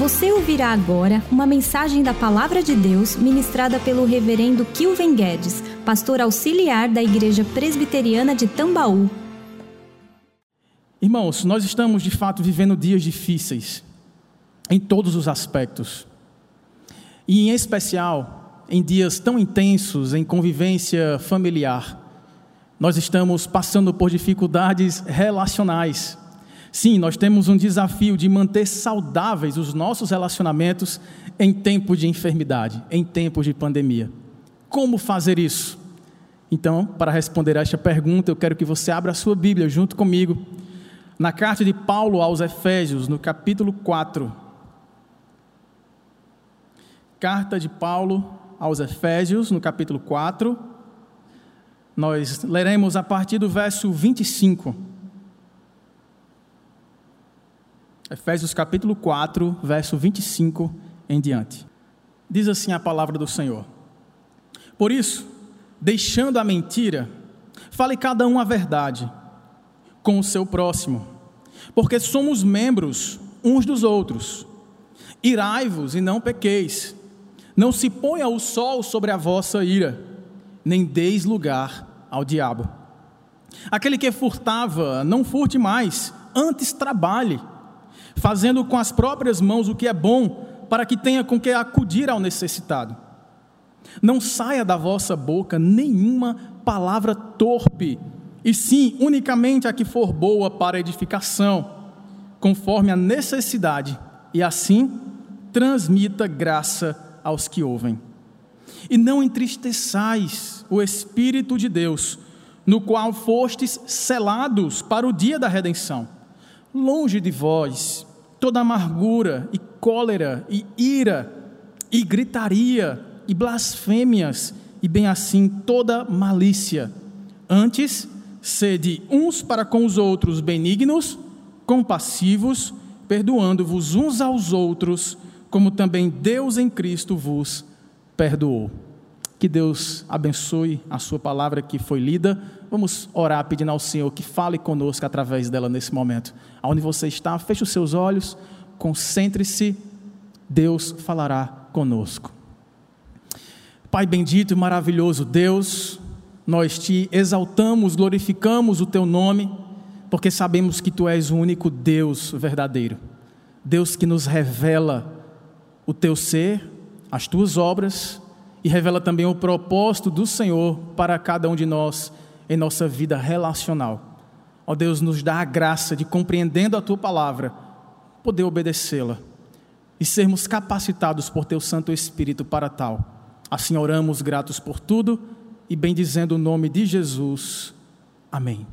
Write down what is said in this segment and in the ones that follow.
Você ouvirá agora uma mensagem da Palavra de Deus ministrada pelo Reverendo Kilven Guedes, pastor auxiliar da Igreja Presbiteriana de Tambaú. Irmãos, nós estamos de fato vivendo dias difíceis em todos os aspectos. E em especial em dias tão intensos em convivência familiar. Nós estamos passando por dificuldades relacionais. Sim, nós temos um desafio de manter saudáveis os nossos relacionamentos em tempos de enfermidade, em tempos de pandemia. Como fazer isso? Então, para responder a esta pergunta, eu quero que você abra a sua Bíblia junto comigo, na carta de Paulo aos Efésios, no capítulo 4. Carta de Paulo aos Efésios, no capítulo 4. Nós leremos a partir do verso 25. Efésios capítulo 4, verso 25 em diante. Diz assim a palavra do Senhor: Por isso, deixando a mentira, fale cada um a verdade com o seu próximo, porque somos membros uns dos outros. Irai-vos e não pequeis. Não se ponha o sol sobre a vossa ira, nem deis lugar ao diabo. Aquele que furtava, não furte mais, antes trabalhe fazendo com as próprias mãos o que é bom, para que tenha com que acudir ao necessitado. Não saia da vossa boca nenhuma palavra torpe, e sim unicamente a que for boa para edificação, conforme a necessidade, e assim transmita graça aos que ouvem. E não entristeçais o Espírito de Deus, no qual fostes selados para o dia da redenção. Longe de vós toda amargura e cólera e ira e gritaria e blasfêmias e bem assim toda malícia. Antes, sede uns para com os outros benignos, compassivos, perdoando-vos uns aos outros, como também Deus em Cristo vos perdoou. Que Deus abençoe a sua palavra que foi lida. Vamos orar pedindo ao Senhor que fale conosco através dela nesse momento. Aonde você está, feche os seus olhos, concentre-se. Deus falará conosco. Pai bendito e maravilhoso Deus, nós te exaltamos, glorificamos o teu nome, porque sabemos que tu és o único Deus verdadeiro. Deus que nos revela o teu ser, as tuas obras e revela também o propósito do Senhor para cada um de nós em nossa vida relacional. Ó Deus, nos dá a graça de, compreendendo a tua palavra, poder obedecê-la e sermos capacitados por teu Santo Espírito para tal. Assim oramos gratos por tudo e bendizendo o nome de Jesus. Amém.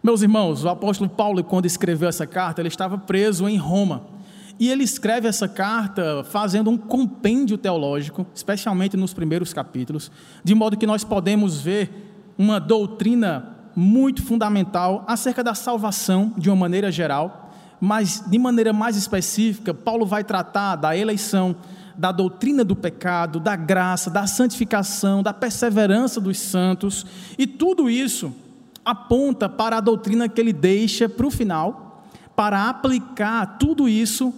Meus irmãos, o apóstolo Paulo, quando escreveu essa carta, ele estava preso em Roma. E ele escreve essa carta fazendo um compêndio teológico, especialmente nos primeiros capítulos, de modo que nós podemos ver uma doutrina muito fundamental acerca da salvação de uma maneira geral, mas de maneira mais específica, Paulo vai tratar da eleição, da doutrina do pecado, da graça, da santificação, da perseverança dos santos, e tudo isso aponta para a doutrina que ele deixa para o final, para aplicar tudo isso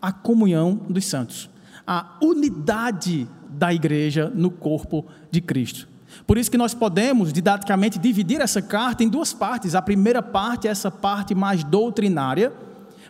a comunhão dos santos, a unidade da igreja no corpo de Cristo. Por isso que nós podemos didaticamente dividir essa carta em duas partes. A primeira parte é essa parte mais doutrinária,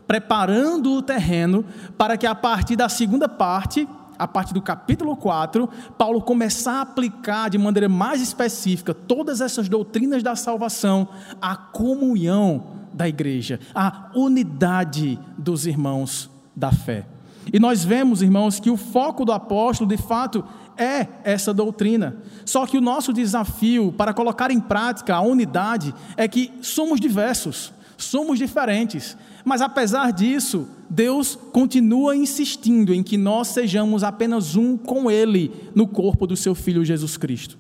preparando o terreno para que a partir da segunda parte, a partir do capítulo 4, Paulo começar a aplicar de maneira mais específica todas essas doutrinas da salvação à comunhão da igreja, à unidade dos irmãos da fé. E nós vemos, irmãos, que o foco do apóstolo, de fato, é essa doutrina. Só que o nosso desafio para colocar em prática a unidade é que somos diversos, somos diferentes. Mas apesar disso, Deus continua insistindo em que nós sejamos apenas um com Ele no corpo do seu Filho Jesus Cristo.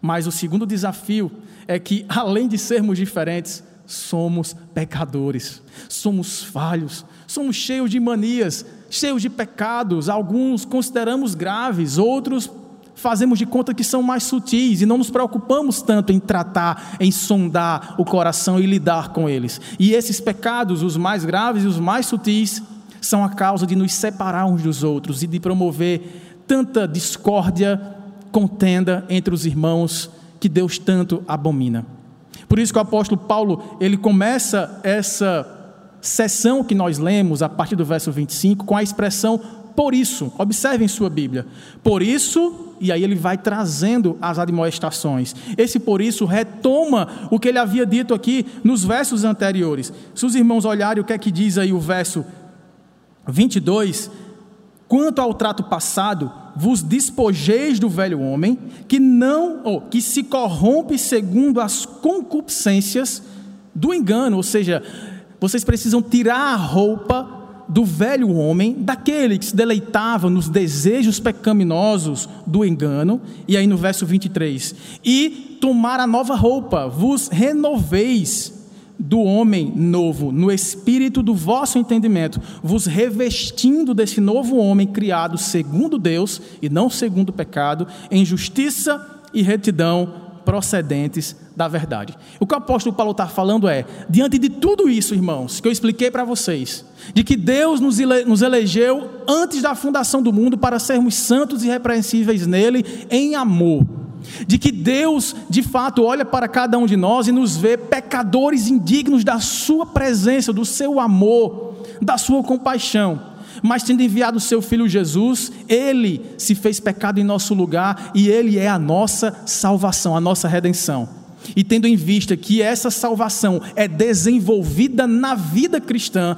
Mas o segundo desafio é que, além de sermos diferentes, somos pecadores, somos falhos, somos cheios de manias, cheios de pecados, alguns consideramos graves, outros fazemos de conta que são mais sutis e não nos preocupamos tanto em tratar, em sondar o coração e lidar com eles. E esses pecados, os mais graves e os mais sutis, são a causa de nos separar uns dos outros e de promover tanta discórdia, contenda entre os irmãos que Deus tanto abomina. Por isso que o apóstolo Paulo, ele começa essa sessão que nós lemos a partir do verso 25 com a expressão por isso. Observem sua Bíblia. Por isso, e aí ele vai trazendo as admoestações. Esse por isso retoma o que ele havia dito aqui nos versos anteriores. Se os irmãos olharem o que é que diz aí o verso 22, quanto ao trato passado, vos despojeis do velho homem, que não, ou que se corrompe segundo as concupiscências do engano, ou seja, vocês precisam tirar a roupa do velho homem, daquele que se deleitava nos desejos pecaminosos do engano, e aí no verso 23, e tomar a nova roupa, vos renoveis do homem novo, no espírito do vosso entendimento, vos revestindo desse novo homem criado segundo Deus e não segundo o pecado, em justiça e retidão procedentes da verdade. O que o apóstolo Paulo está falando é: diante de tudo isso, irmãos, que eu expliquei para vocês, de que Deus nos, ele, nos elegeu antes da fundação do mundo para sermos santos e irrepreensíveis nele, em amor de que Deus, de fato, olha para cada um de nós e nos vê pecadores indignos da Sua presença, do Seu amor, da Sua compaixão. Mas tendo enviado o Seu Filho Jesus, Ele se fez pecado em nosso lugar e Ele é a nossa salvação, a nossa redenção. E tendo em vista que essa salvação é desenvolvida na vida cristã,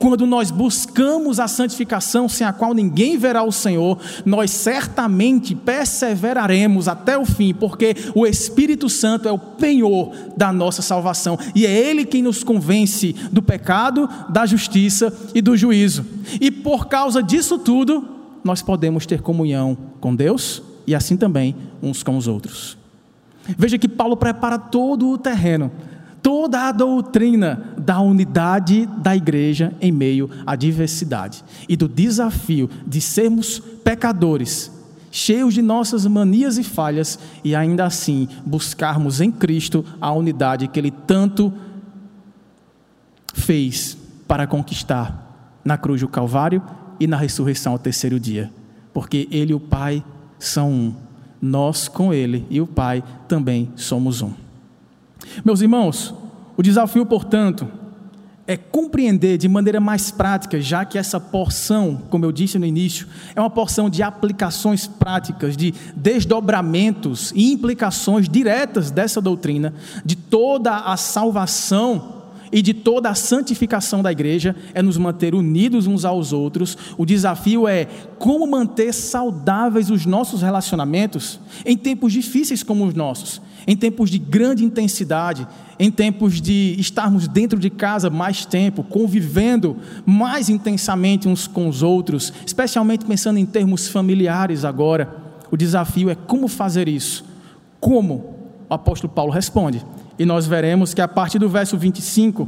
quando nós buscamos a santificação sem a qual ninguém verá o Senhor, nós certamente perseveraremos até o fim, porque o Espírito Santo é o penhor da nossa salvação e é Ele quem nos convence do pecado, da justiça e do juízo. E por causa disso tudo, nós podemos ter comunhão com Deus e assim também uns com os outros. Veja que Paulo prepara todo o terreno toda a doutrina da unidade da igreja em meio à diversidade e do desafio de sermos pecadores, cheios de nossas manias e falhas e ainda assim buscarmos em Cristo a unidade que Ele tanto fez para conquistar na cruz do Calvário e na ressurreição ao terceiro dia, porque Ele e o Pai são um, nós com Ele e o Pai também somos um. Meus irmãos, o desafio, portanto, é compreender de maneira mais prática, já que essa porção, como eu disse no início, é uma porção de aplicações práticas, de desdobramentos e implicações diretas dessa doutrina, de toda a salvação e de toda a santificação da igreja, é nos manter unidos uns aos outros. O desafio é como manter saudáveis os nossos relacionamentos em tempos difíceis como os nossos em tempos de grande intensidade, em tempos de estarmos dentro de casa mais tempo, convivendo mais intensamente uns com os outros, especialmente pensando em termos familiares agora. O desafio é como fazer isso. Como? O apóstolo Paulo responde. E nós veremos que a partir do verso 25,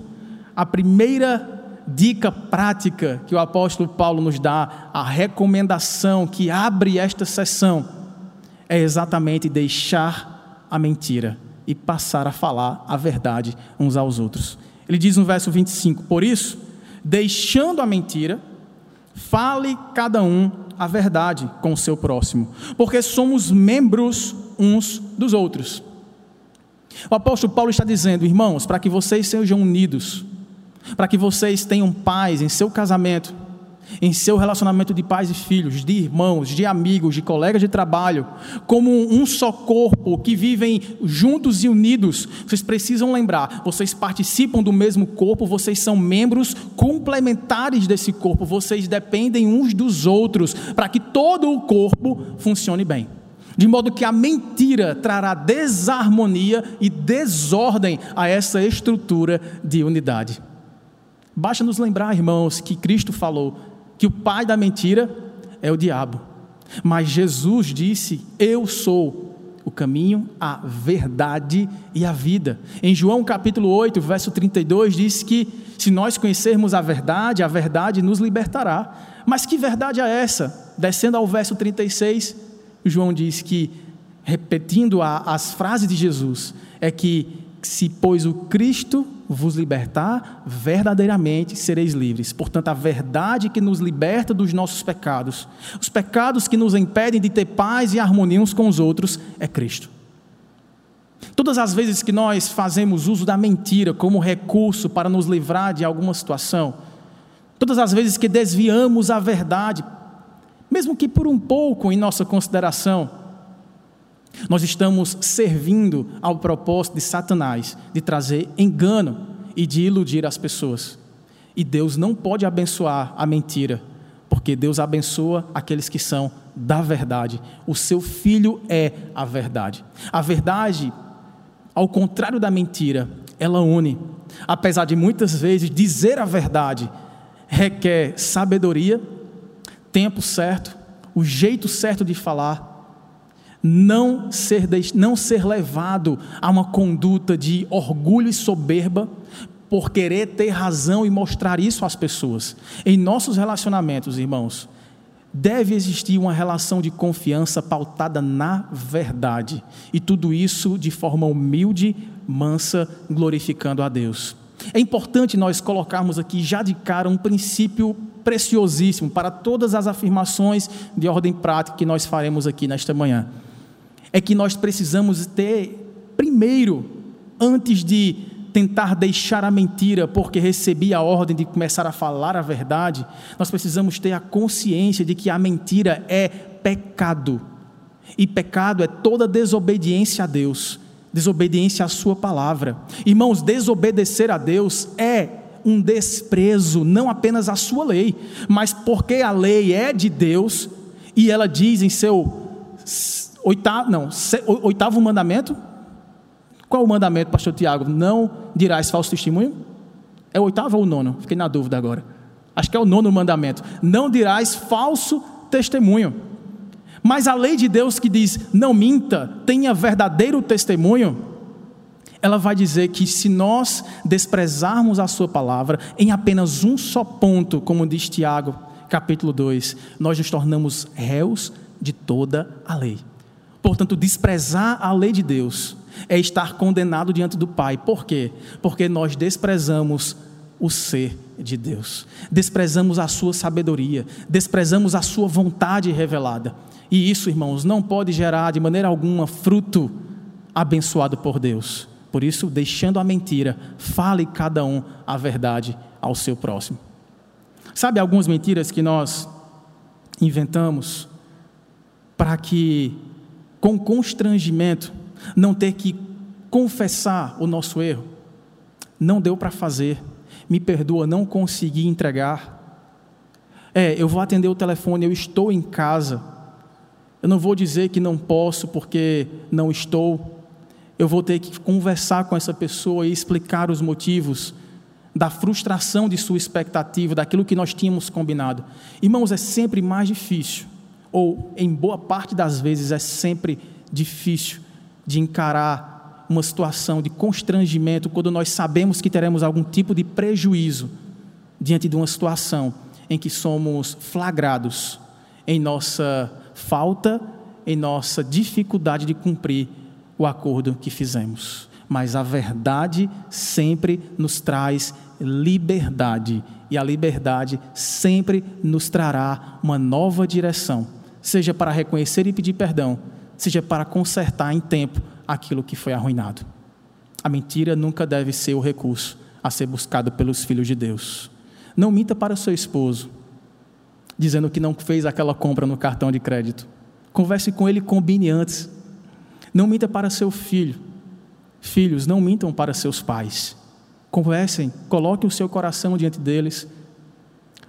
a primeira dica prática que o apóstolo Paulo nos dá, a recomendação que abre esta sessão, é exatamente deixar a mentira e passar a falar a verdade uns aos outros. Ele diz no verso 25: Por isso, deixando a mentira, fale cada um a verdade com o seu próximo, porque somos membros uns dos outros. O apóstolo Paulo está dizendo, irmãos, para que vocês sejam unidos, para que vocês tenham paz em seu casamento, em seu relacionamento de pais e filhos, de irmãos, de amigos, de colegas de trabalho, como um só corpo que vivem juntos e unidos. Vocês precisam lembrar, vocês participam do mesmo corpo, vocês são membros complementares desse corpo, vocês dependem uns dos outros para que todo o corpo funcione bem. De modo que a mentira trará desarmonia e desordem a essa estrutura de unidade. Basta nos lembrar, irmãos, que Cristo falou: que o pai da mentira é o diabo. Mas Jesus disse: Eu sou o caminho, a verdade e a vida. Em João capítulo 8, verso 32, diz que se nós conhecermos a verdade, a verdade nos libertará. Mas que verdade é essa? Descendo ao verso 36, João diz que, repetindo a, as frases de Jesus, é que se pois o Cristo vos libertar, verdadeiramente sereis livres. Portanto, a verdade que nos liberta dos nossos pecados, os pecados que nos impedem de ter paz e harmonia uns com os outros, é Cristo. Todas as vezes que nós fazemos uso da mentira como recurso para nos livrar de alguma situação, todas as vezes que desviamos a verdade, mesmo que por um pouco em nossa consideração, nós estamos servindo ao propósito de Satanás de trazer engano e de iludir as pessoas. E Deus não pode abençoar a mentira, porque Deus abençoa aqueles que são da verdade. O seu filho é a verdade. A verdade ao contrário da mentira, ela une. Apesar de muitas vezes dizer a verdade requer sabedoria, tempo certo, o jeito certo de falar, não ser, não ser levado a uma conduta de orgulho e soberba por querer ter razão e mostrar isso às pessoas. Em nossos relacionamentos, irmãos, deve existir uma relação de confiança pautada na verdade. E tudo isso de forma humilde, mansa, glorificando a Deus. É importante nós colocarmos aqui já de cara um princípio preciosíssimo para todas as afirmações de ordem prática que nós faremos aqui nesta manhã. É que nós precisamos ter, primeiro, antes de tentar deixar a mentira porque recebi a ordem de começar a falar a verdade, nós precisamos ter a consciência de que a mentira é pecado. E pecado é toda desobediência a Deus, desobediência à Sua palavra. Irmãos, desobedecer a Deus é um desprezo, não apenas à Sua lei, mas porque a lei é de Deus e ela diz em seu oitavo, não, oitavo mandamento, qual o mandamento, pastor Tiago? Não dirás falso testemunho? É o oitavo ou o nono? Fiquei na dúvida agora. Acho que é o nono mandamento. Não dirás falso testemunho. Mas a lei de Deus que diz não minta, tenha verdadeiro testemunho, ela vai dizer que se nós desprezarmos a sua palavra em apenas um só ponto, como diz Tiago, capítulo 2, nós nos tornamos réus de toda a lei. Portanto, desprezar a lei de Deus é estar condenado diante do Pai. Por quê? Porque nós desprezamos o ser de Deus, desprezamos a sua sabedoria, desprezamos a sua vontade revelada. E isso, irmãos, não pode gerar de maneira alguma fruto abençoado por Deus. Por isso, deixando a mentira, fale cada um a verdade ao seu próximo. Sabe algumas mentiras que nós inventamos para que, com constrangimento, não ter que confessar o nosso erro. Não deu para fazer. Me perdoa, não consegui entregar. É, eu vou atender o telefone, eu estou em casa. Eu não vou dizer que não posso porque não estou. Eu vou ter que conversar com essa pessoa e explicar os motivos da frustração de sua expectativa, daquilo que nós tínhamos combinado. Irmãos, é sempre mais difícil, ou em boa parte das vezes é sempre difícil de encarar uma situação de constrangimento quando nós sabemos que teremos algum tipo de prejuízo diante de uma situação em que somos flagrados em nossa falta, em nossa dificuldade de cumprir o acordo que fizemos. Mas a verdade sempre nos traz liberdade, e a liberdade sempre nos trará uma nova direção, seja para reconhecer e pedir perdão, seja para consertar em tempo aquilo que foi arruinado. A mentira nunca deve ser o recurso a ser buscado pelos filhos de Deus. Não minta para o seu esposo, dizendo que não fez aquela compra no cartão de crédito. Converse com ele combine antes. Não minta para seu filho. Filhos, não mintam para seus pais. Conversem, coloquem o seu coração diante deles.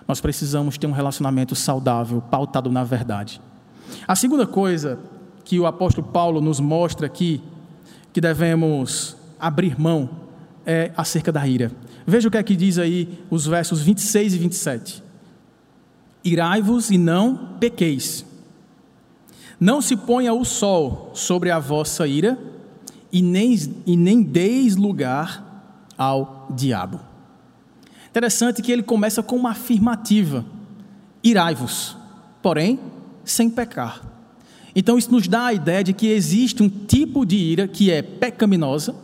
Nós precisamos ter um relacionamento saudável, pautado na verdade. A segunda coisa que o apóstolo Paulo nos mostra aqui, que devemos abrir mão, é acerca da ira. Veja o que é que diz aí os versos 26 e 27. Irai-vos e não pequeis. Não se ponha o sol sobre a vossa ira, e nem, e nem deis lugar ao diabo. Interessante que ele começa com uma afirmativa: irai-vos, porém sem pecar. Então, isso nos dá a ideia de que existe um tipo de ira que é pecaminosa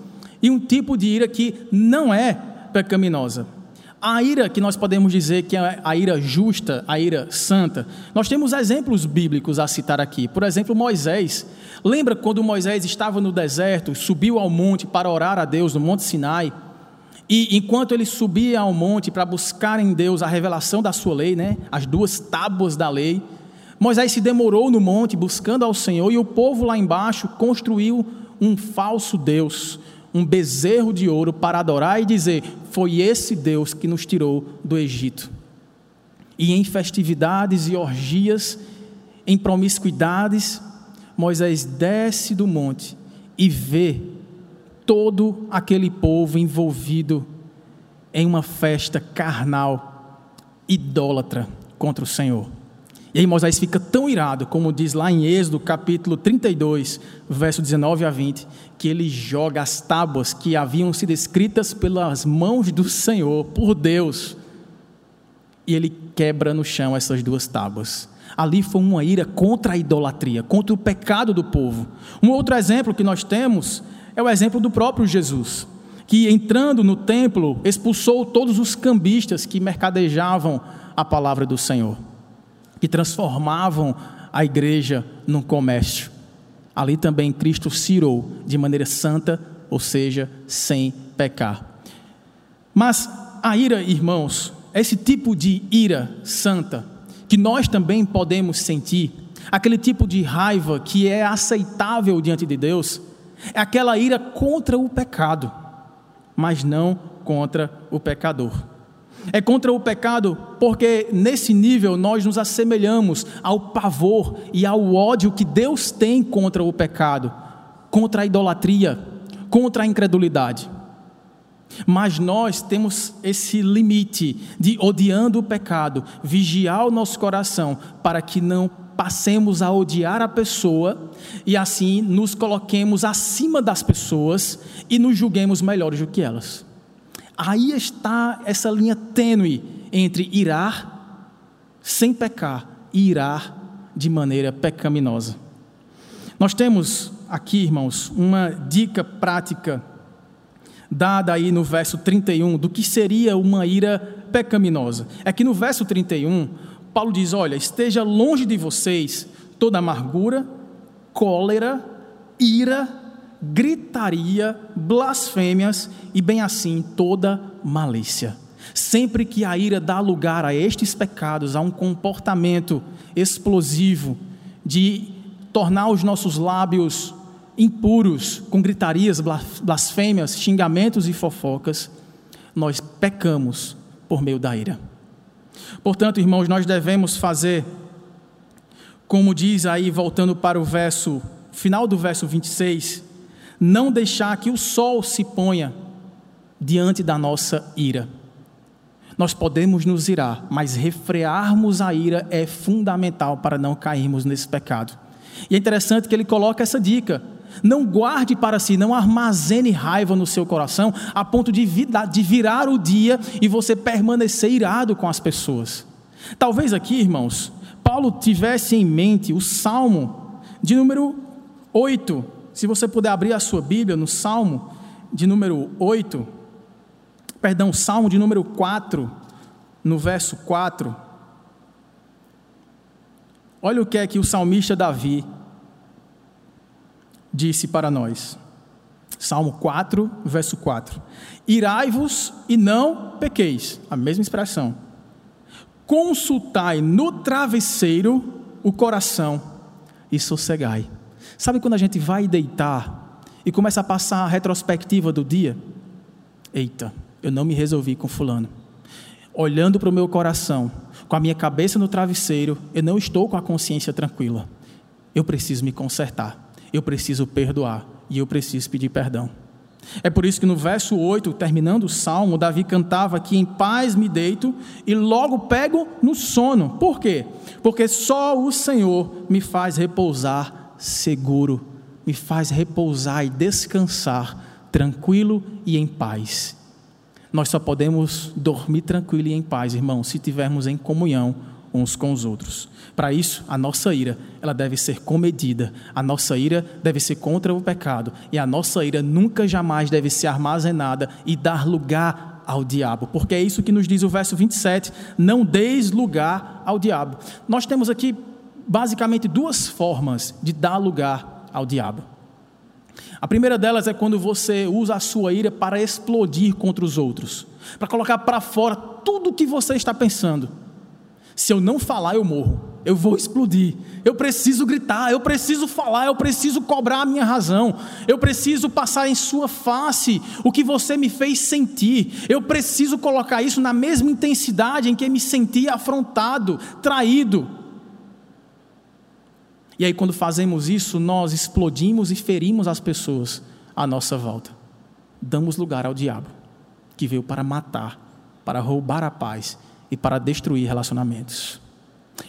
e um tipo de ira que não é pecaminosa. A ira que nós podemos dizer que é a ira justa, a ira santa, nós temos exemplos bíblicos a citar aqui. Por exemplo, Moisés. Lembra quando Moisés estava no deserto, subiu ao monte para orar a Deus no Monte Sinai? E enquanto ele subia ao monte para buscar em Deus a revelação da sua lei, né, as duas tábuas da lei, Moisés se demorou no monte buscando ao Senhor e o povo lá embaixo construiu um falso Deus, um bezerro de ouro para adorar e dizer: Foi esse Deus que nos tirou do Egito. E em festividades e orgias, em promiscuidades, Moisés desce do monte e vê todo aquele povo envolvido em uma festa carnal, idólatra contra o Senhor. E aí Moisés fica tão irado, como diz lá em Êxodo capítulo 32, verso 19 a 20, que ele joga as tábuas que haviam sido escritas pelas mãos do Senhor, por Deus, e ele quebra no chão essas duas tábuas. Ali foi uma ira contra a idolatria, contra o pecado do povo. Um outro exemplo que nós temos é o exemplo do próprio Jesus, que entrando no templo expulsou todos os cambistas que mercadejavam a palavra do Senhor que transformavam a igreja num comércio. Ali também Cristo cirou de maneira santa, ou seja, sem pecar. Mas a ira, irmãos, esse tipo de ira santa, que nós também podemos sentir, aquele tipo de raiva que é aceitável diante de Deus, é aquela ira contra o pecado, mas não contra o pecador. É contra o pecado, porque nesse nível nós nos assemelhamos ao pavor e ao ódio que Deus tem contra o pecado, contra a idolatria, contra a incredulidade. Mas nós temos esse limite de, odiando o pecado, vigiar o nosso coração para que não passemos a odiar a pessoa e assim nos coloquemos acima das pessoas e nos julguemos melhores do que elas. Aí está essa linha tênue entre irar sem pecar e irar de maneira pecaminosa. Nós temos aqui, irmãos, uma dica prática dada aí no verso 31 do que seria uma ira pecaminosa. É que no verso 31, Paulo diz: Olha, esteja longe de vocês toda amargura, cólera, ira, gritaria, blasfêmias e, bem assim, toda malícia. Sempre que a ira dá lugar a estes pecados, a um comportamento explosivo de tornar os nossos lábios impuros com gritarias, blasfêmias, xingamentos e fofocas, nós pecamos por meio da ira. Portanto, irmãos, nós devemos fazer, como diz aí, voltando para o verso, final do verso 26, não deixar que o sol se ponha diante da nossa ira. Nós podemos nos irar, mas refrearmos a ira é fundamental para não cairmos nesse pecado. E é interessante que ele coloca essa dica: não guarde para si, não armazene raiva no seu coração a ponto de, virar o dia e você permanecer irado com as pessoas. Talvez aqui, irmãos, Paulo tivesse em mente o salmo de número 8, se você puder abrir a sua Bíblia no Salmo de número 8, perdão, Salmo de número 4, no verso 4. Olha o que é que o salmista Davi disse para nós. Salmo 4, verso 4. Irai-vos e não pequeis. A mesma expressão. Consultai no travesseiro o coração e sossegai. Sabe quando a gente vai deitar e começa a passar a retrospectiva do dia? Eita, eu não me resolvi com Fulano. Olhando para o meu coração, com a minha cabeça no travesseiro, eu não estou com a consciência tranquila. Eu preciso me consertar, eu preciso perdoar e eu preciso pedir perdão. É por isso que no verso 8, terminando o salmo, Davi cantava que em paz me deito e logo pego no sono. Por quê? Porque só o Senhor me faz repousar seguro, me faz repousar e descansar tranquilo e em paz. Nós só podemos dormir tranquilo e em paz, irmão, se tivermos em comunhão uns com os outros. Para isso, a nossa ira, ela deve ser comedida. A nossa ira deve ser contra o pecado e a nossa ira nunca jamais deve ser armazenada e dar lugar ao diabo, porque é isso que nos diz o verso 27, não deis lugar ao diabo. Nós temos aqui basicamente duas formas de dar lugar ao diabo. A primeira delas é quando você usa a sua ira para explodir contra os outros, para colocar para fora tudo o que você está pensando. Se eu não falar, eu morro. Eu vou explodir. Eu preciso gritar, eu preciso falar, eu preciso cobrar a minha razão. Eu preciso passar em sua face o que você me fez sentir. Eu preciso colocar isso na mesma intensidade em que me senti afrontado, traído. E aí, quando fazemos isso, nós explodimos e ferimos as pessoas à nossa volta. Damos lugar ao diabo, que veio para matar, para roubar a paz e para destruir relacionamentos.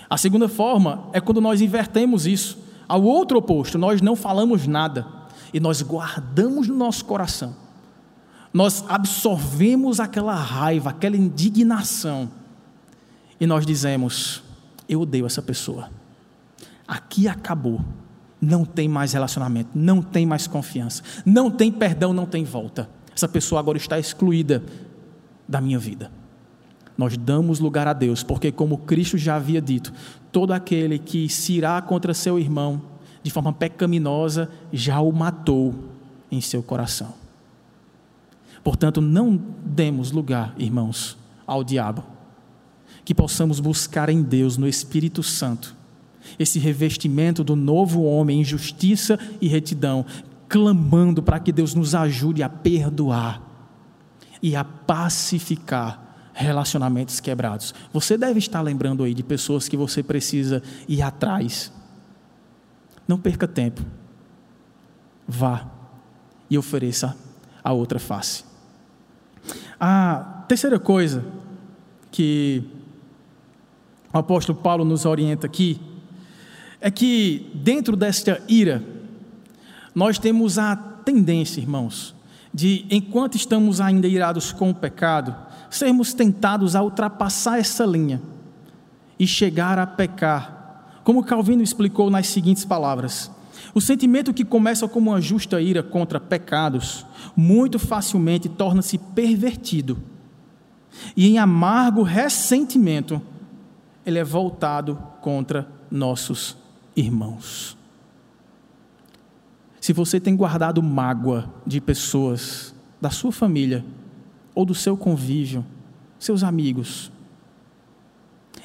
A segunda forma é quando nós invertemos isso. Ao outro oposto, nós não falamos nada e nós guardamos no nosso coração. Nós absorvemos aquela raiva, aquela indignação e nós dizemos: Eu odeio essa pessoa. Aqui acabou. Não tem mais relacionamento, não tem mais confiança, não tem perdão, não tem volta. Essa pessoa agora está excluída da minha vida nós damos lugar a Deus, porque, como Cristo já havia dito, todo aquele que se irá contra seu irmão de forma pecaminosa já o matou em seu coração. Portanto, não demos lugar, irmãos, ao diabo. Que possamos buscar em Deus, no Espírito Santo, esse revestimento do novo homem em justiça e retidão, clamando para que Deus nos ajude a perdoar e a pacificar relacionamentos quebrados. Você deve estar lembrando aí de pessoas que você precisa ir atrás. Não perca tempo. Vá e ofereça a outra face. A terceira coisa que o apóstolo Paulo nos orienta aqui é que dentro desta ira nós temos a tendência, irmãos, de enquanto estamos ainda irados com o pecado, sermos tentados a ultrapassar essa linha e chegar a pecar. Como Calvino explicou nas seguintes palavras: o sentimento que começa como uma justa ira contra pecados, muito facilmente torna-se pervertido, e em amargo ressentimento, ele é voltado contra nossos irmãos. Se você tem guardado mágoa de pessoas da sua família, ou do seu convívio, seus amigos.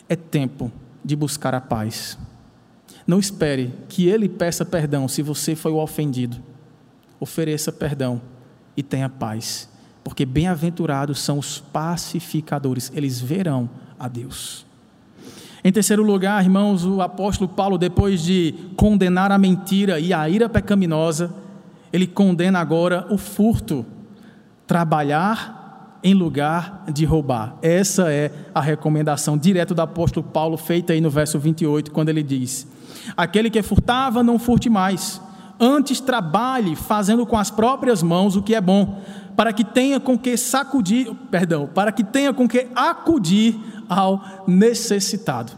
É tempo de buscar a paz. Não espere que ele peça perdão se você foi o ofendido. Ofereça perdão e tenha paz, porque bem-aventurados são os pacificadores, eles verão a Deus. Em terceiro lugar, irmãos, o apóstolo Paulo, depois de condenar a mentira e a ira pecaminosa, ele condena agora o furto. Trabalhar em lugar de roubar. Essa é a recomendação direta do apóstolo Paulo, feita aí no verso 28, quando ele diz: Aquele que furtava, não furte mais. Antes trabalhe fazendo com as próprias mãos o que é bom, para que tenha com que sacudir, perdão, para que tenha com que acudir ao necessitado.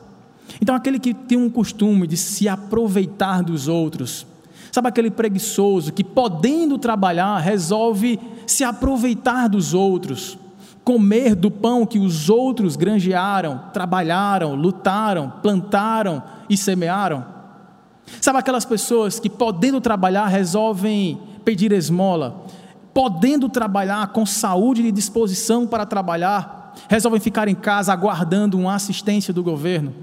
Então, aquele que tem um costume de se aproveitar dos outros, sabe aquele preguiçoso que, podendo trabalhar, resolve se aproveitar dos outros, comer do pão que os outros granjearam, trabalharam, lutaram, plantaram e semearam. Sabe aquelas pessoas que, podendo trabalhar, resolvem pedir esmola, podendo trabalhar com saúde e disposição para trabalhar, resolvem ficar em casa aguardando uma assistência do governo.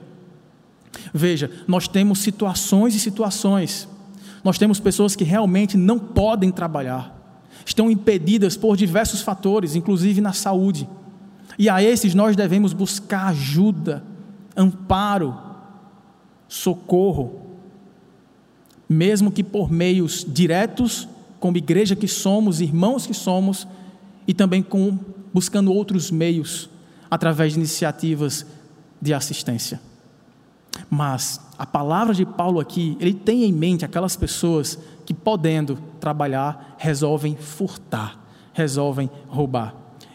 Veja, nós temos situações e situações. Nós temos pessoas que realmente não podem trabalhar estão impedidas por diversos fatores, inclusive na saúde. E a esses nós devemos buscar ajuda, amparo, socorro, mesmo que por meios diretos, como igreja que somos, irmãos que somos, e também com buscando outros meios através de iniciativas de assistência. Mas a palavra de Paulo aqui, ele tem em mente aquelas pessoas que, podendo trabalhar, resolvem furtar, resolvem roubar.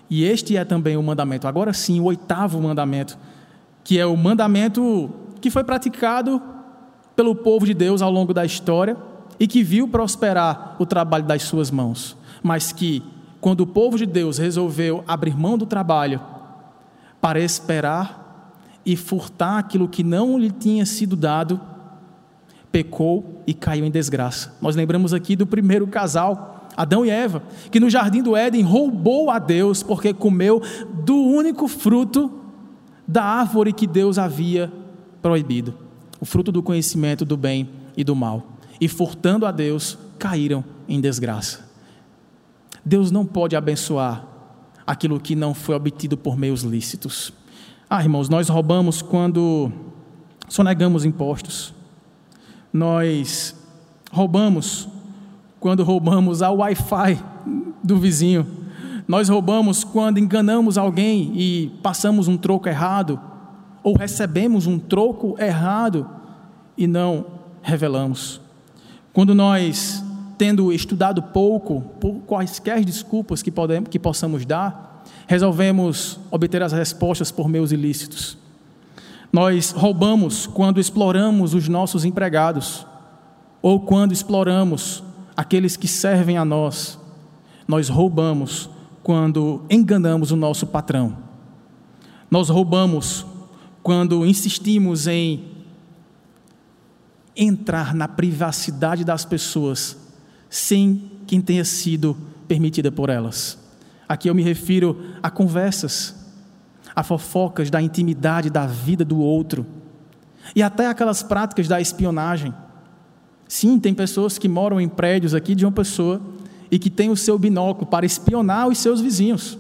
E este é também o mandamento, agora sim, o oitavo mandamento que é o mandamento que foi praticado pelo povo de Deus ao longo da história e que viu prosperar o trabalho das suas mãos, mas que, quando o povo de Deus resolveu abrir mão do trabalho para esperar e furtar aquilo que não lhe tinha sido dado, pecou e caiu em desgraça. Nós lembramos aqui do primeiro casal, Adão e Eva, que no jardim do Éden roubou a Deus porque comeu do único fruto da árvore que Deus havia proibido o fruto do conhecimento do bem e do mal. E furtando a Deus, caíram em desgraça. Deus não pode abençoar aquilo que não foi obtido por meios lícitos. Ah, irmãos, nós roubamos quando sonegamos impostos. Nós roubamos quando roubamos a Wi-Fi do vizinho. Nós roubamos quando enganamos alguém e passamos um troco errado ou recebemos um troco errado e não revelamos. Quando nós, tendo estudado pouco, por quaisquer desculpas que, podemos, que possamos dar, resolvemos obter as respostas por meios ilícitos. Nós roubamos quando exploramos os nossos empregados, ou quando exploramos aqueles que servem a nós. Nós roubamos quando enganamos o nosso patrão. Nós roubamos quando insistimos em entrar na privacidade das pessoas sem que tenha sido permitida por elas. Aqui eu me refiro a conversas, a fofocas da intimidade da vida do outro e até aquelas práticas da espionagem. Sim, tem pessoas que moram em prédios aqui de uma pessoa e que tem o seu binóculo para espionar os seus vizinhos.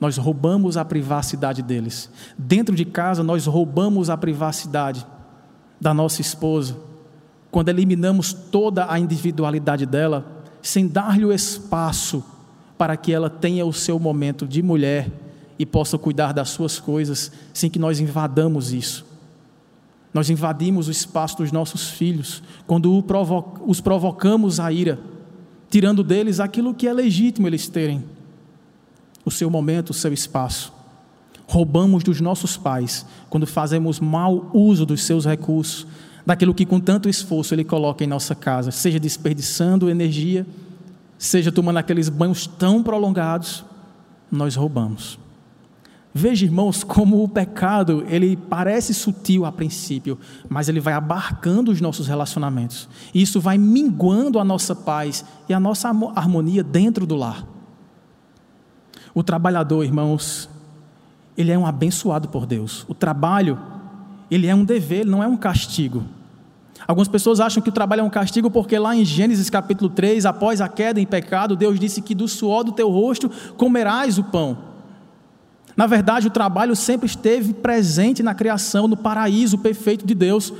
Nós roubamos a privacidade deles. Dentro de casa, nós roubamos a privacidade da nossa esposa. Quando eliminamos toda a individualidade dela, sem dar-lhe o espaço para que ela tenha o seu momento de mulher e possa cuidar das suas coisas, sem que nós invadamos isso. Nós invadimos o espaço dos nossos filhos quando os provocamos a ira, tirando deles aquilo que é legítimo eles terem o seu momento, o seu espaço. Roubamos dos nossos pais quando fazemos mau uso dos seus recursos, daquilo que com tanto esforço ele coloca em nossa casa, seja desperdiçando energia, seja tomando aqueles banhos tão prolongados, nós roubamos. Veja, irmãos, como o pecado, ele parece sutil a princípio, mas ele vai abarcando os nossos relacionamentos. E isso vai minguando a nossa paz e a nossa harmonia dentro do lar. O trabalhador, irmãos, ele é um abençoado por Deus. O trabalho, ele é um dever, não é um castigo. Algumas pessoas acham que o trabalho é um castigo porque lá em Gênesis capítulo 3, após a queda em pecado, Deus disse que do suor do teu rosto comerás o pão. Na verdade, o trabalho sempre esteve presente na criação, no paraíso perfeito de Deus.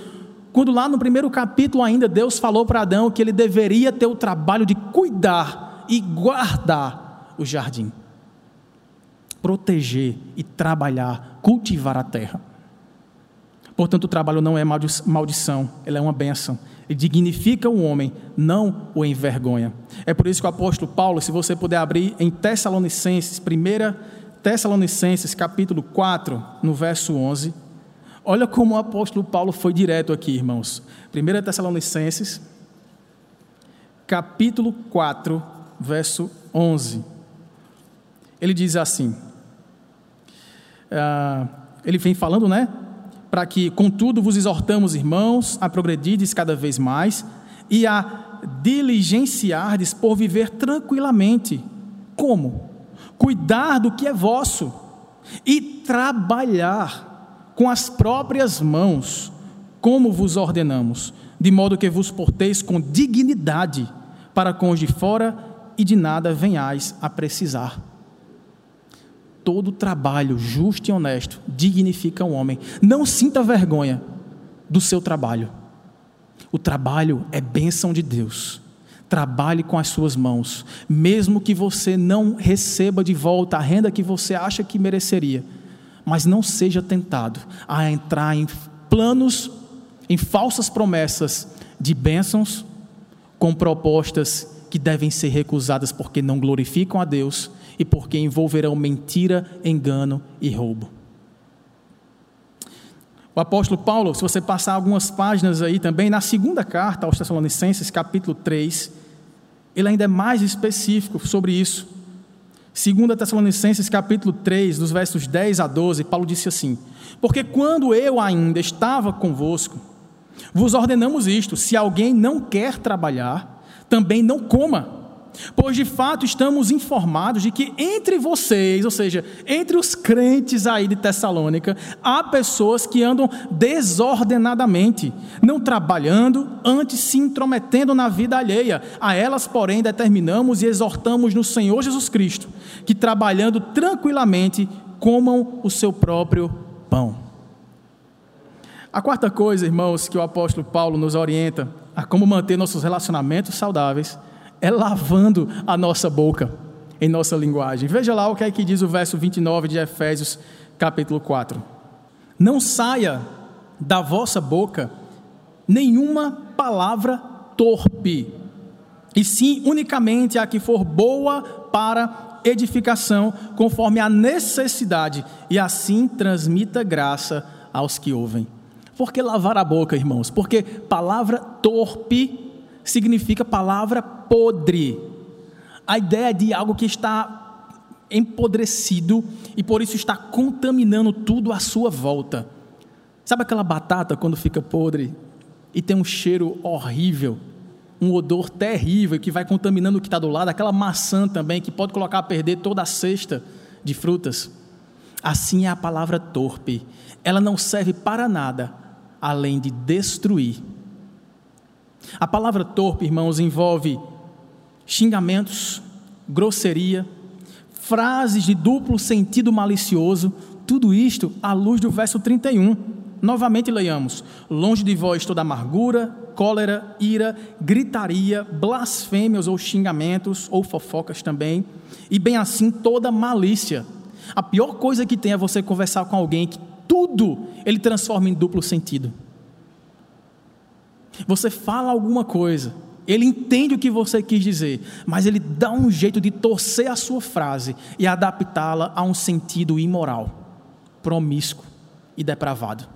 Quando lá no primeiro capítulo ainda Deus falou para Adão que ele deveria ter o trabalho de cuidar e guardar o jardim proteger e trabalhar, cultivar a terra. Portanto, o trabalho não é maldição, ele é uma bênção. Ele dignifica o homem, não o envergonha. É por isso que o apóstolo Paulo, se você puder abrir em Tessalonicenses, 1 Tessalonicenses, capítulo 4, no verso 11, olha como o apóstolo Paulo foi direto aqui, irmãos. 1 Tessalonicenses, capítulo 4, verso 11. Ele diz assim: ah, ele vem falando, né? Para que, contudo, vos exortamos, irmãos, a progredirdes cada vez mais e a diligenciardes por viver tranquilamente. Como? Cuidar do que é vosso e trabalhar com as próprias mãos, como vos ordenamos, de modo que vos porteis com dignidade para com os de fora e de nada venhais a precisar todo trabalho justo e honesto dignifica o um homem. Não sinta vergonha do seu trabalho. O trabalho é bênção de Deus. Trabalhe com as suas mãos, mesmo que você não receba de volta a renda que você acha que mereceria, mas não seja tentado a entrar em planos, em falsas promessas de bênçãos, com propostas que devem ser recusadas porque não glorificam a Deus e porque envolverão mentira, engano e roubo. O apóstolo Paulo, se você passar algumas páginas aí também, na segunda carta aos Tessalonicenses, capítulo 3, ele ainda é mais específico sobre isso. Segunda Tessalonicenses, capítulo 3, dos versos 10 a 12, Paulo disse assim: Porque quando eu ainda estava convosco, vos ordenamos isto: se alguém não quer trabalhar, também não coma Pois de fato estamos informados de que entre vocês, ou seja, entre os crentes aí de Tessalônica, há pessoas que andam desordenadamente, não trabalhando, antes se intrometendo na vida alheia. A elas, porém, determinamos e exortamos no Senhor Jesus Cristo que trabalhando tranquilamente comam o seu próprio pão. A quarta coisa, irmãos, que o apóstolo Paulo nos orienta a como manter nossos relacionamentos saudáveis é lavando a nossa boca em nossa linguagem. Veja lá o que é que diz o verso 29 de Efésios, capítulo 4. Não saia da vossa boca nenhuma palavra torpe, e sim unicamente a que for boa para edificação, conforme a necessidade, e assim transmita graça aos que ouvem. Por que lavar a boca, irmãos? Porque palavra torpe significa palavra podre. A ideia de algo que está empodrecido e por isso está contaminando tudo à sua volta. Sabe aquela batata quando fica podre e tem um cheiro horrível, um odor terrível que vai contaminando o que está do lado? Aquela maçã também que pode colocar a perder toda a cesta de frutas. Assim é a palavra torpe. Ela não serve para nada além de destruir a palavra torpe, irmãos, envolve xingamentos, grosseria, frases de duplo sentido malicioso, tudo isto à luz do verso 31. Novamente leiamos: Longe de vós toda amargura, cólera, ira, gritaria, blasfêmias ou xingamentos, ou fofocas também, e bem assim toda malícia. A pior coisa que tem é você conversar com alguém que tudo ele transforma em duplo sentido. Você fala alguma coisa, ele entende o que você quis dizer, mas ele dá um jeito de torcer a sua frase e adaptá-la a um sentido imoral, promíscuo e depravado.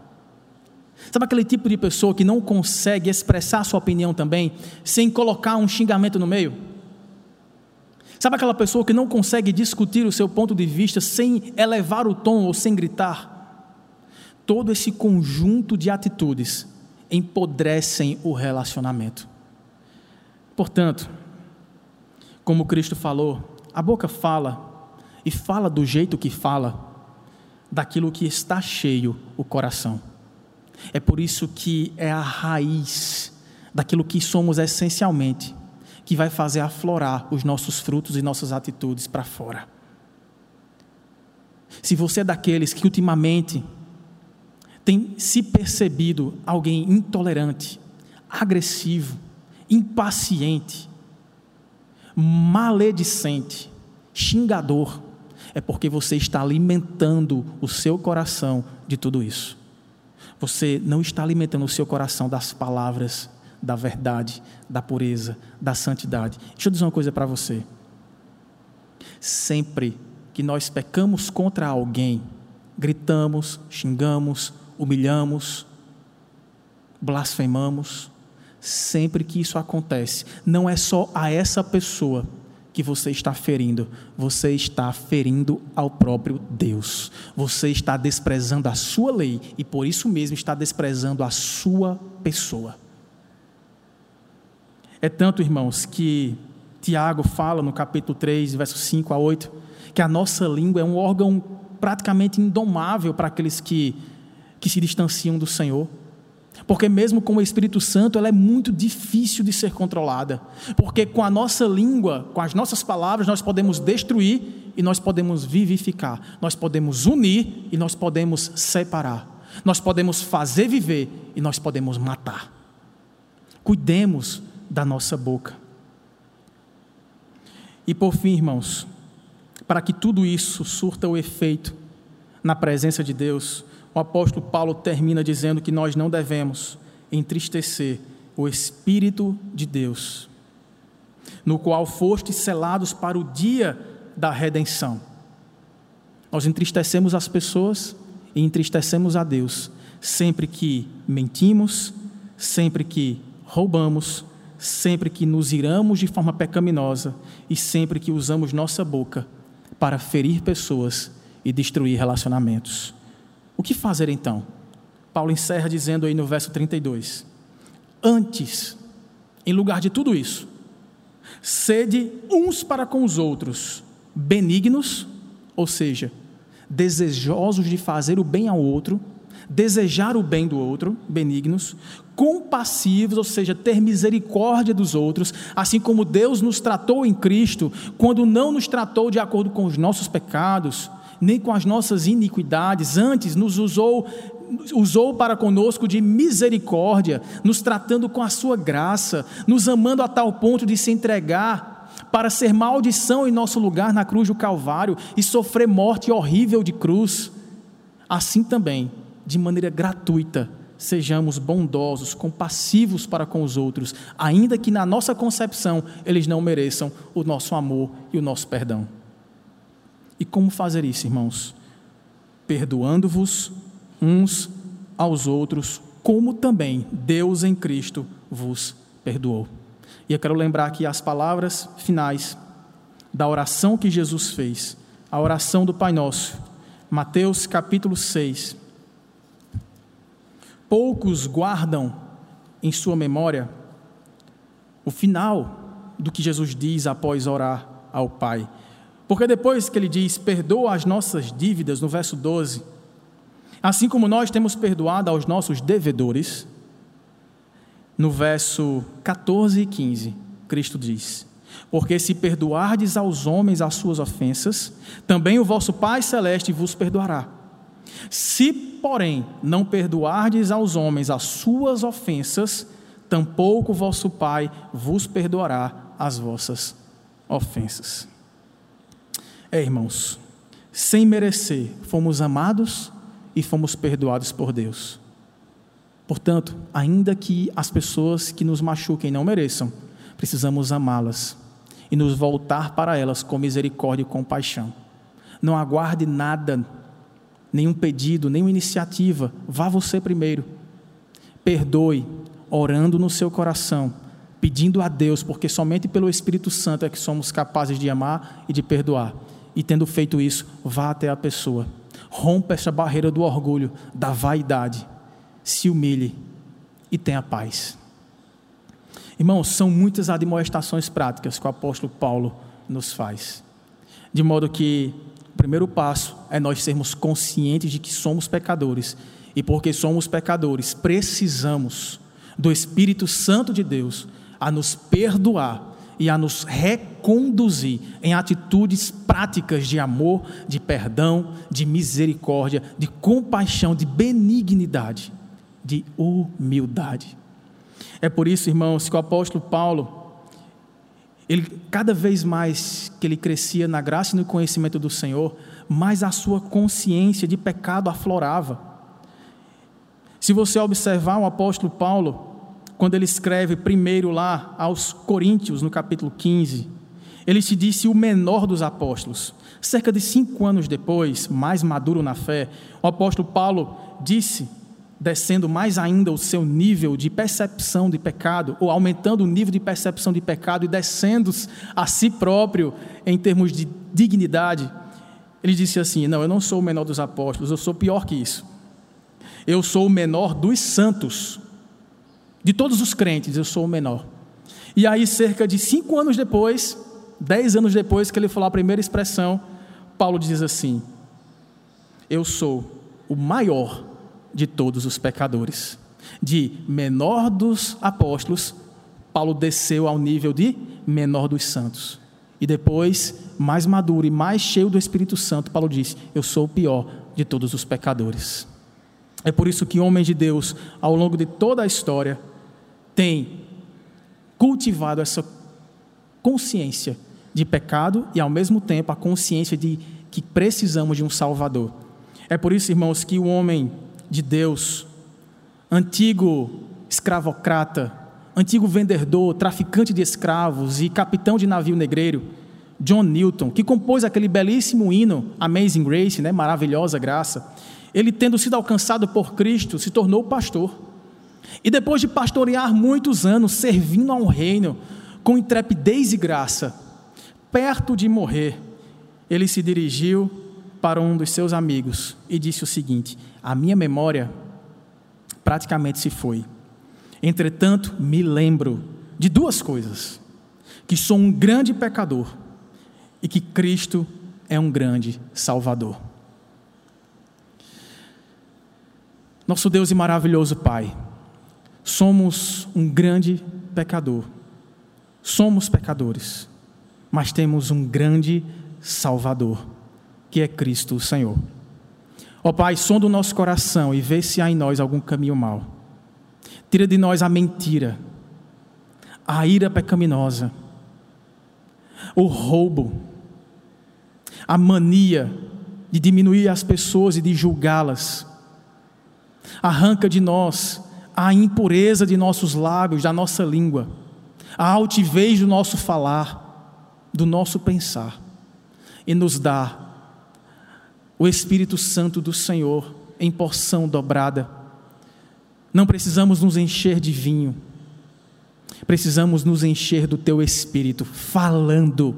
Sabe aquele tipo de pessoa que não consegue expressar sua opinião também, sem colocar um xingamento no meio? Sabe aquela pessoa que não consegue discutir o seu ponto de vista sem elevar o tom ou sem gritar? Todo esse conjunto de atitudes empodrecem o relacionamento. Portanto, como Cristo falou, a boca fala, e fala do jeito que fala, daquilo que está cheio o coração. É por isso que é a raiz daquilo que somos essencialmente, que vai fazer aflorar os nossos frutos e nossas atitudes para fora. Se você é daqueles que ultimamente tem se percebido alguém intolerante, agressivo, impaciente, maledicente, xingador, é porque você está alimentando o seu coração de tudo isso. Você não está alimentando o seu coração das palavras, da verdade, da pureza, da santidade. Deixa eu dizer uma coisa para você. Sempre que nós pecamos contra alguém, gritamos, xingamos, humilhamos, blasfemamos. Sempre que isso acontece, não é só a essa pessoa que você está ferindo, você está ferindo ao próprio Deus. Você está desprezando a sua lei e por isso mesmo está desprezando a sua pessoa. É tanto, irmãos, que Tiago fala no capítulo 3, versos 5 a 8, que a nossa língua é um órgão praticamente indomável para aqueles que que se distanciam do Senhor. Porque mesmo com o Espírito Santo, ela é muito difícil de ser controlada. Porque com a nossa língua, com as nossas palavras, nós podemos destruir e nós podemos vivificar. Nós podemos unir e nós podemos separar. Nós podemos fazer viver e nós podemos matar. Cuidemos da nossa boca. E por fim, irmãos, para que tudo isso surta o efeito na presença de Deus, o apóstolo Paulo termina dizendo que nós não devemos entristecer o Espírito de Deus, no qual fostes selados para o dia da redenção. Nós entristecemos as pessoas e entristecemos a Deus sempre que mentimos, sempre que roubamos, sempre que nos iramos de forma pecaminosa e sempre que usamos nossa boca para ferir pessoas e destruir relacionamentos. O que fazer então? Paulo encerra dizendo aí no verso 32: Antes, em lugar de tudo isso, sede uns para com os outros, benignos, ou seja, desejosos de fazer o bem ao outro, desejar o bem do outro, benignos, compassivos, ou seja, ter misericórdia dos outros, assim como Deus nos tratou em Cristo, quando não nos tratou de acordo com os nossos pecados, nem com as nossas iniquidades, antes nos usou usou para conosco de misericórdia, nos tratando com a sua graça, nos amando a tal ponto de se entregar para ser maldição em nosso lugar na cruz do Calvário e sofrer morte horrível de cruz. Assim também, de maneira gratuita, sejamos bondosos, compassivos para com os outros, ainda que na nossa concepção eles não mereçam o nosso amor e o nosso perdão. E como fazer isso, irmãos? Perdoando-vos uns aos outros, como também Deus em Cristo vos perdoou. E eu quero lembrar aqui as palavras finais da oração que Jesus fez, a oração do Pai Nosso, Mateus capítulo 6. Poucos guardam em sua memória o final do que Jesus diz após orar ao Pai. Porque depois que ele diz, perdoa as nossas dívidas, no verso 12, assim como nós temos perdoado aos nossos devedores, no verso 14 e 15, Cristo diz: Porque se perdoardes aos homens as suas ofensas, também o vosso Pai Celeste vos perdoará. Se, porém, não perdoardes aos homens as suas ofensas, tampouco vosso Pai vos perdoará as vossas ofensas. É, irmãos, sem merecer, fomos amados e fomos perdoados por Deus. Portanto, ainda que as pessoas que nos machuquem não mereçam, precisamos amá-las e nos voltar para elas com misericórdia e compaixão. Não aguarde nada, nenhum pedido, nenhuma iniciativa. Vá você primeiro. Perdoe, orando no seu coração, pedindo a Deus, porque somente pelo Espírito Santo é que somos capazes de amar e de perdoar. E tendo feito isso, vá até a pessoa. Rompa essa barreira do orgulho, da vaidade se humilhe e tenha paz. Irmãos, são muitas admoestações práticas que o apóstolo Paulo nos faz. De modo que o primeiro passo é nós sermos conscientes de que somos pecadores. E porque somos pecadores, precisamos do Espírito Santo de Deus a nos perdoar e a nos reconduzir em atitudes práticas de amor, de perdão, de misericórdia, de compaixão, de benignidade de humildade. É por isso, irmãos, que o apóstolo Paulo, ele cada vez mais que ele crescia na graça e no conhecimento do Senhor, mais a sua consciência de pecado aflorava. Se você observar o apóstolo Paulo, quando ele escreve primeiro lá aos Coríntios, no capítulo 15, ele se disse o menor dos apóstolos. Cerca de cinco anos depois, mais maduro na fé, o apóstolo Paulo disse descendo mais ainda o seu nível de percepção de pecado, ou aumentando o nível de percepção de pecado e descendo a si próprio em termos de dignidade, ele disse assim: Não, eu não sou o menor dos apóstolos, eu sou pior que isso. Eu sou o menor dos santos. De todos os crentes, eu sou o menor. E aí, cerca de cinco anos depois, dez anos depois que ele falou a primeira expressão, Paulo diz assim: Eu sou o maior de todos os pecadores. De menor dos apóstolos, Paulo desceu ao nível de menor dos santos. E depois, mais maduro e mais cheio do Espírito Santo, Paulo disse: Eu sou o pior de todos os pecadores. É por isso que homens de Deus, ao longo de toda a história, têm cultivado essa consciência de pecado e, ao mesmo tempo, a consciência de que precisamos de um Salvador. É por isso, irmãos, que o homem de Deus, antigo escravocrata, antigo vendedor, traficante de escravos e capitão de navio negreiro, John Newton, que compôs aquele belíssimo hino Amazing Grace, né, maravilhosa graça. ele, tendo sido alcançado por Cristo, se tornou pastor. E depois de pastorear muitos anos, servindo a um reino com intrepidez e graça, perto de morrer, ele se dirigiu para um dos seus amigos e disse o seguinte: A minha memória praticamente se foi. Entretanto, me lembro de duas coisas: que sou um grande pecador e que Cristo é um grande Salvador. Nosso Deus e maravilhoso Pai, somos um grande pecador, somos pecadores, mas temos um grande Salvador, que é Cristo o Senhor. Ó Pai, sonda o nosso coração e vê se há em nós algum caminho mau. Tira de nós a mentira, a ira pecaminosa, o roubo, a mania de diminuir as pessoas e de julgá-las Arranca de nós a impureza de nossos lábios, da nossa língua, a altivez do nosso falar, do nosso pensar, e nos dá o Espírito Santo do Senhor em porção dobrada. Não precisamos nos encher de vinho, precisamos nos encher do Teu Espírito, falando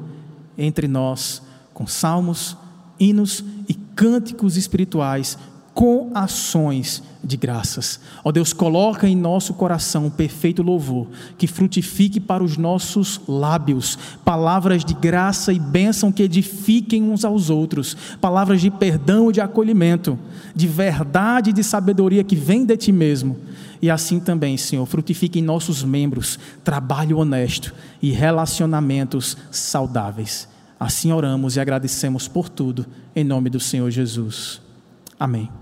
entre nós com salmos, hinos e cânticos espirituais com ações de graças. Ó Deus, coloca em nosso coração um perfeito louvor, que frutifique para os nossos lábios palavras de graça e bênção que edifiquem uns aos outros, palavras de perdão e de acolhimento, de verdade e de sabedoria que vem de Ti mesmo. E assim também, Senhor, frutifique em nossos membros trabalho honesto e relacionamentos saudáveis. Assim oramos e agradecemos por tudo, em nome do Senhor Jesus. Amém.